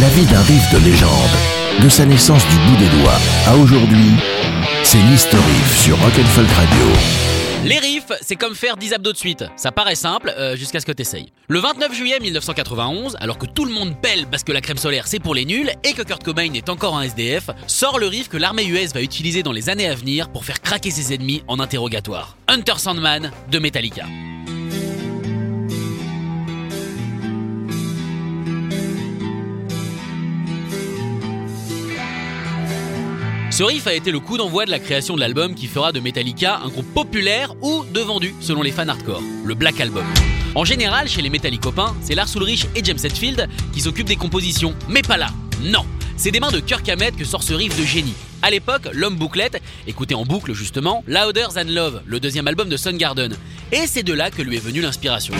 La vie d'un riff de légende, de sa naissance du bout des doigts à aujourd'hui, c'est l'History Riff sur Rock'n'Folk Radio. Les riffs, c'est comme faire 10 abdos de suite. Ça paraît simple euh, jusqu'à ce que t'essayes. Le 29 juillet 1991, alors que tout le monde pèle parce que la crème solaire c'est pour les nuls et que Kurt Cobain est encore un SDF, sort le riff que l'armée US va utiliser dans les années à venir pour faire craquer ses ennemis en interrogatoire. Hunter Sandman de Metallica. Ce riff a été le coup d'envoi de la création de l'album qui fera de Metallica un groupe populaire ou de vendu selon les fans hardcore, le Black Album. En général, chez les Metallicopains, c'est Lars Ulrich et James Hetfield qui s'occupent des compositions, mais pas là. Non, c'est des mains de Kirk Hammett que sort ce riff de génie. À l'époque, l'homme bouclette écoutait en boucle justement Louder Than Love, le deuxième album de Soundgarden. Et c'est de là que lui est venue l'inspiration.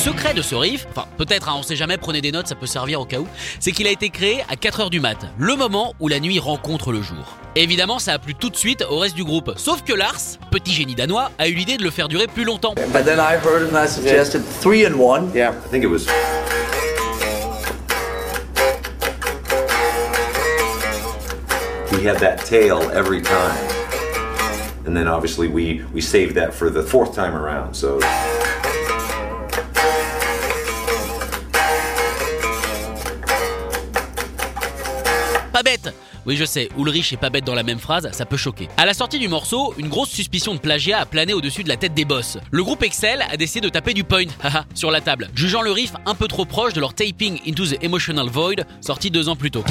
Secret de ce riff, enfin peut-être hein, on sait jamais, prenez des notes, ça peut servir au cas où, c'est qu'il a été créé à 4h du mat, le moment où la nuit rencontre le jour. Évidemment, ça a plu tout de suite au reste du groupe, sauf que Lars, petit génie danois, a eu l'idée de le faire durer plus longtemps. But then I heard him, I suggested three and one. Yeah, I think it was. He had that tail every time. And then obviously we, we saved that for the fourth time around. So Oui, je sais, Ulrich et pas bête dans la même phrase, ça peut choquer. À la sortie du morceau, une grosse suspicion de plagiat a plané au-dessus de la tête des boss. Le groupe Excel a décidé de taper du point, sur la table, jugeant le riff un peu trop proche de leur Taping Into the Emotional Void, sorti deux ans plus tôt.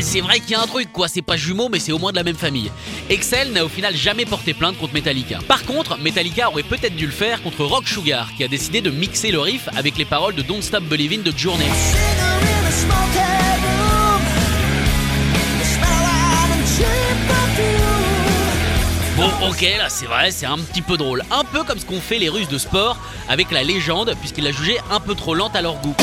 C'est vrai qu'il y a un truc quoi, c'est pas jumeau mais c'est au moins de la même famille. Excel n'a au final jamais porté plainte contre Metallica. Par contre, Metallica aurait peut-être dû le faire contre Rock Sugar qui a décidé de mixer le riff avec les paroles de Don't Stop Believing de Journey. Bon ok là c'est vrai c'est un petit peu drôle Un peu comme ce qu'ont fait les Russes de sport avec la légende puisqu'ils la jugeaient un peu trop lente à leur goût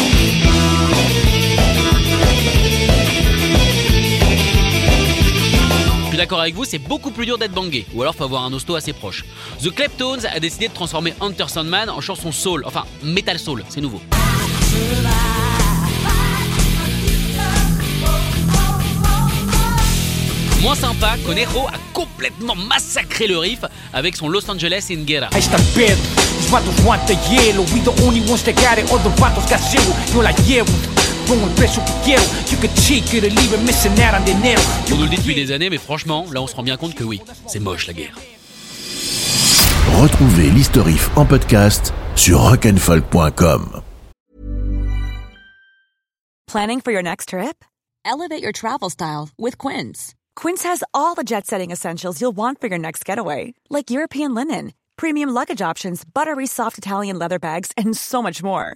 d'accord avec vous, c'est beaucoup plus dur d'être bangé, ou alors faut avoir un hosto assez proche. The Kleptones a décidé de transformer Hunter Sandman en chanson soul, enfin metal soul, c'est nouveau. Moins sympa, Conejo a complètement massacré le riff avec son Los Angeles in. On dinero. On nous le dit depuis des années, mais franchement, là on se rend bien compte que oui, c'est moche la guerre. Retrouvez l'History Riff en podcast sur rock'n'folk.com. Planning for your next trip? Elevate your travel style with Quince. Quince has all the jet setting essentials you'll want for your next getaway, like European linen, premium luggage options, buttery soft Italian leather bags, and so much more.